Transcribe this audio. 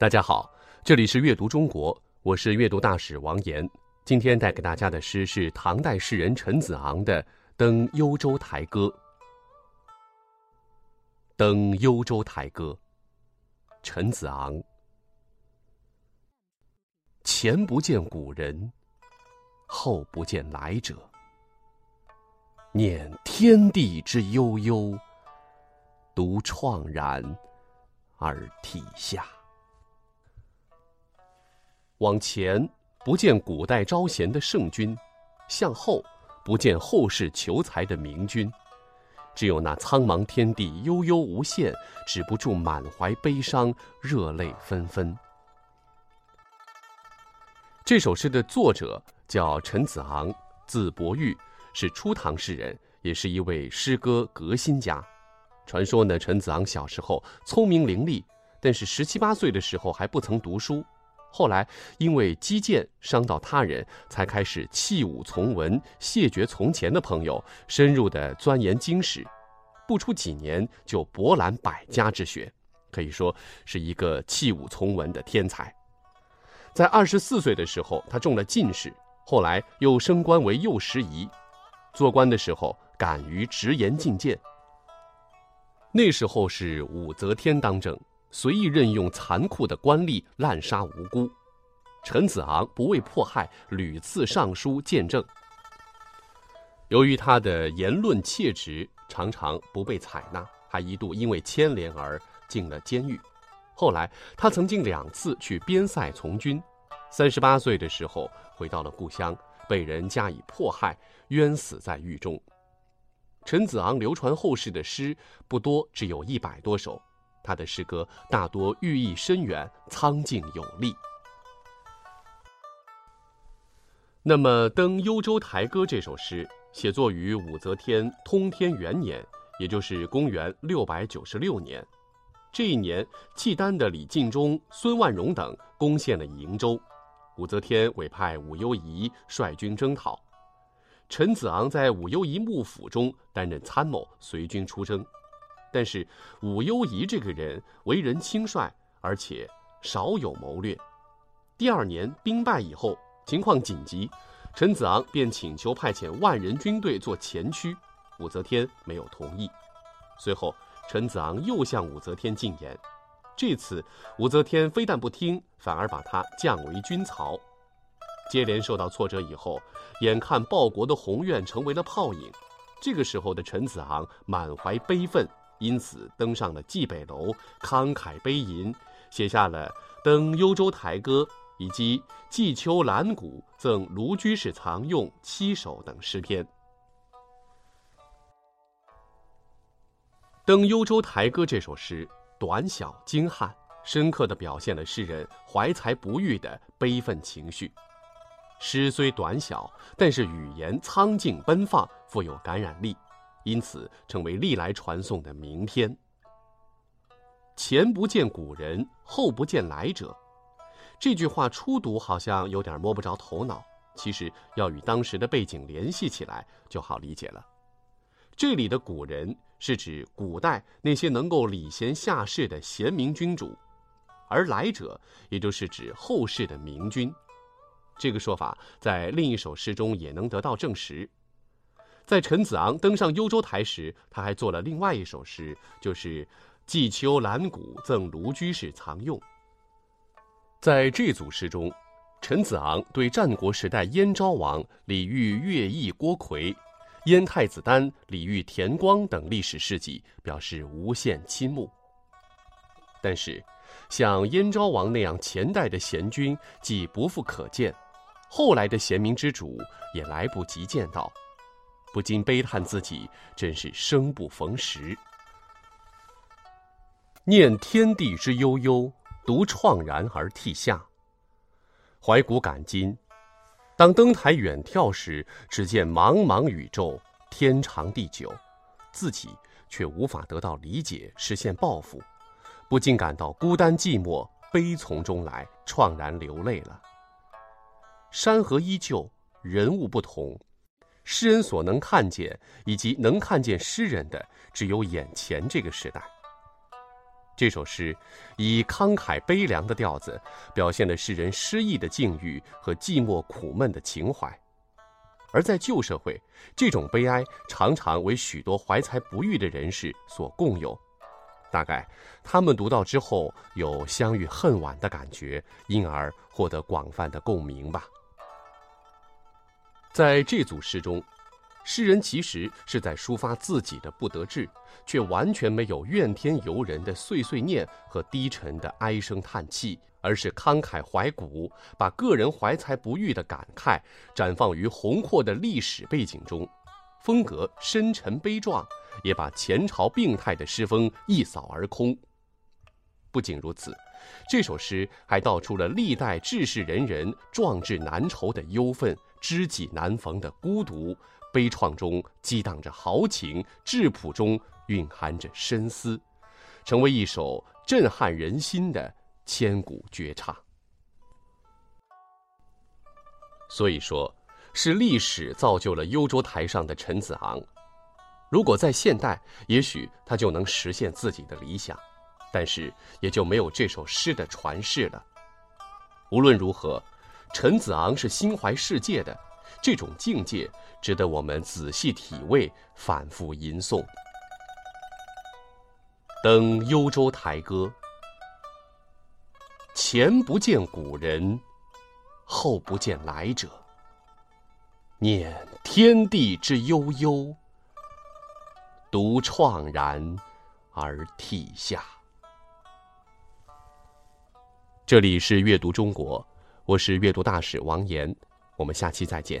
大家好，这里是阅读中国，我是阅读大使王岩。今天带给大家的诗是唐代诗人陈子昂的《登幽州台歌》。《登幽州台歌》，陈子昂。前不见古人，后不见来者。念天地之悠悠，独怆然而涕下。往前不见古代招贤的圣君，向后不见后世求才的明君，只有那苍茫天地悠悠无限，止不住满怀悲伤，热泪纷纷。这首诗的作者叫陈子昂，字伯玉，是初唐诗人，也是一位诗歌革新家。传说呢，陈子昂小时候聪明伶俐，但是十七八岁的时候还不曾读书。后来因为击剑伤到他人，才开始弃武从文，谢绝从前的朋友，深入的钻研经史。不出几年就博览百家之学，可以说是一个弃武从文的天才。在二十四岁的时候，他中了进士，后来又升官为右拾遗。做官的时候，敢于直言进谏。那时候是武则天当政。随意任用残酷的官吏，滥杀无辜。陈子昂不畏迫害，屡次上书见证。由于他的言论切直，常常不被采纳，还一度因为牵连而进了监狱。后来，他曾经两次去边塞从军。三十八岁的时候，回到了故乡，被人加以迫害，冤死在狱中。陈子昂流传后世的诗不多，只有一百多首。他的诗歌大多寓意深远、苍劲有力。那么，《登幽州台歌》这首诗写作于武则天通天元年，也就是公元六百九十六年。这一年，契丹的李进忠、孙万荣等攻陷了瀛州，武则天委派武攸宜率军征讨。陈子昂在武攸宜幕府中担任参谋，随军出征。但是武攸宜这个人为人轻率，而且少有谋略。第二年兵败以后，情况紧急，陈子昂便请求派遣万人军队做前驱，武则天没有同意。随后，陈子昂又向武则天进言，这次武则天非但不听，反而把他降为军曹。接连受到挫折以后，眼看报国的宏愿成为了泡影，这个时候的陈子昂满怀悲愤。因此登上了蓟北楼，慷慨悲吟，写下了《登幽州台歌》以及《寄秋兰谷赠卢居士藏用》七首等诗篇。《登幽州台歌》这首诗短小精悍，深刻地表现了诗人怀才不遇的悲愤情绪。诗虽短小，但是语言苍劲奔放，富有感染力。因此，成为历来传颂的名篇。前不见古人，后不见来者。这句话初读好像有点摸不着头脑，其实要与当时的背景联系起来，就好理解了。这里的古人是指古代那些能够礼贤下士的贤明君主，而来者也就是指后世的明君。这个说法在另一首诗中也能得到证实。在陈子昂登上幽州台时，他还做了另外一首诗，就是《寄秋兰谷赠卢居士藏用》。在这组诗中，陈子昂对战国时代燕昭王李煜乐毅、郭奎、燕太子丹李煜田光等历史事迹表示无限倾慕。但是，像燕昭王那样前代的贤君既不复可见，后来的贤明之主也来不及见到。不禁悲叹自己真是生不逢时。念天地之悠悠，独怆然而涕下。怀古感今，当登台远眺时，只见茫茫宇宙，天长地久，自己却无法得到理解，实现抱负，不禁感到孤单寂寞，悲从中来，怆然流泪了。山河依旧，人物不同。诗人所能看见以及能看见诗人的，只有眼前这个时代。这首诗以慷慨悲凉的调子，表现了诗人失意的境遇和寂寞苦闷的情怀。而在旧社会，这种悲哀常常为许多怀才不遇的人士所共有。大概他们读到之后有相遇恨晚的感觉，因而获得广泛的共鸣吧。在这组诗中。诗人其实是在抒发自己的不得志，却完全没有怨天尤人的碎碎念和低沉的唉声叹气，而是慷慨怀古，把个人怀才不遇的感慨绽放于宏阔的历史背景中，风格深沉悲壮，也把前朝病态的诗风一扫而空。不仅如此，这首诗还道出了历代志士仁人壮志难酬的忧愤，知己难逢的孤独。悲怆中激荡着豪情，质朴中蕴含着深思，成为一首震撼人心的千古绝唱。所以说，是历史造就了幽州台上的陈子昂。如果在现代，也许他就能实现自己的理想，但是也就没有这首诗的传世了。无论如何，陈子昂是心怀世界的。这种境界值得我们仔细体味，反复吟诵。登幽州台歌，前不见古人，后不见来者。念天地之悠悠，独怆然而涕下。这里是阅读中国，我是阅读大使王岩。我们下期再见。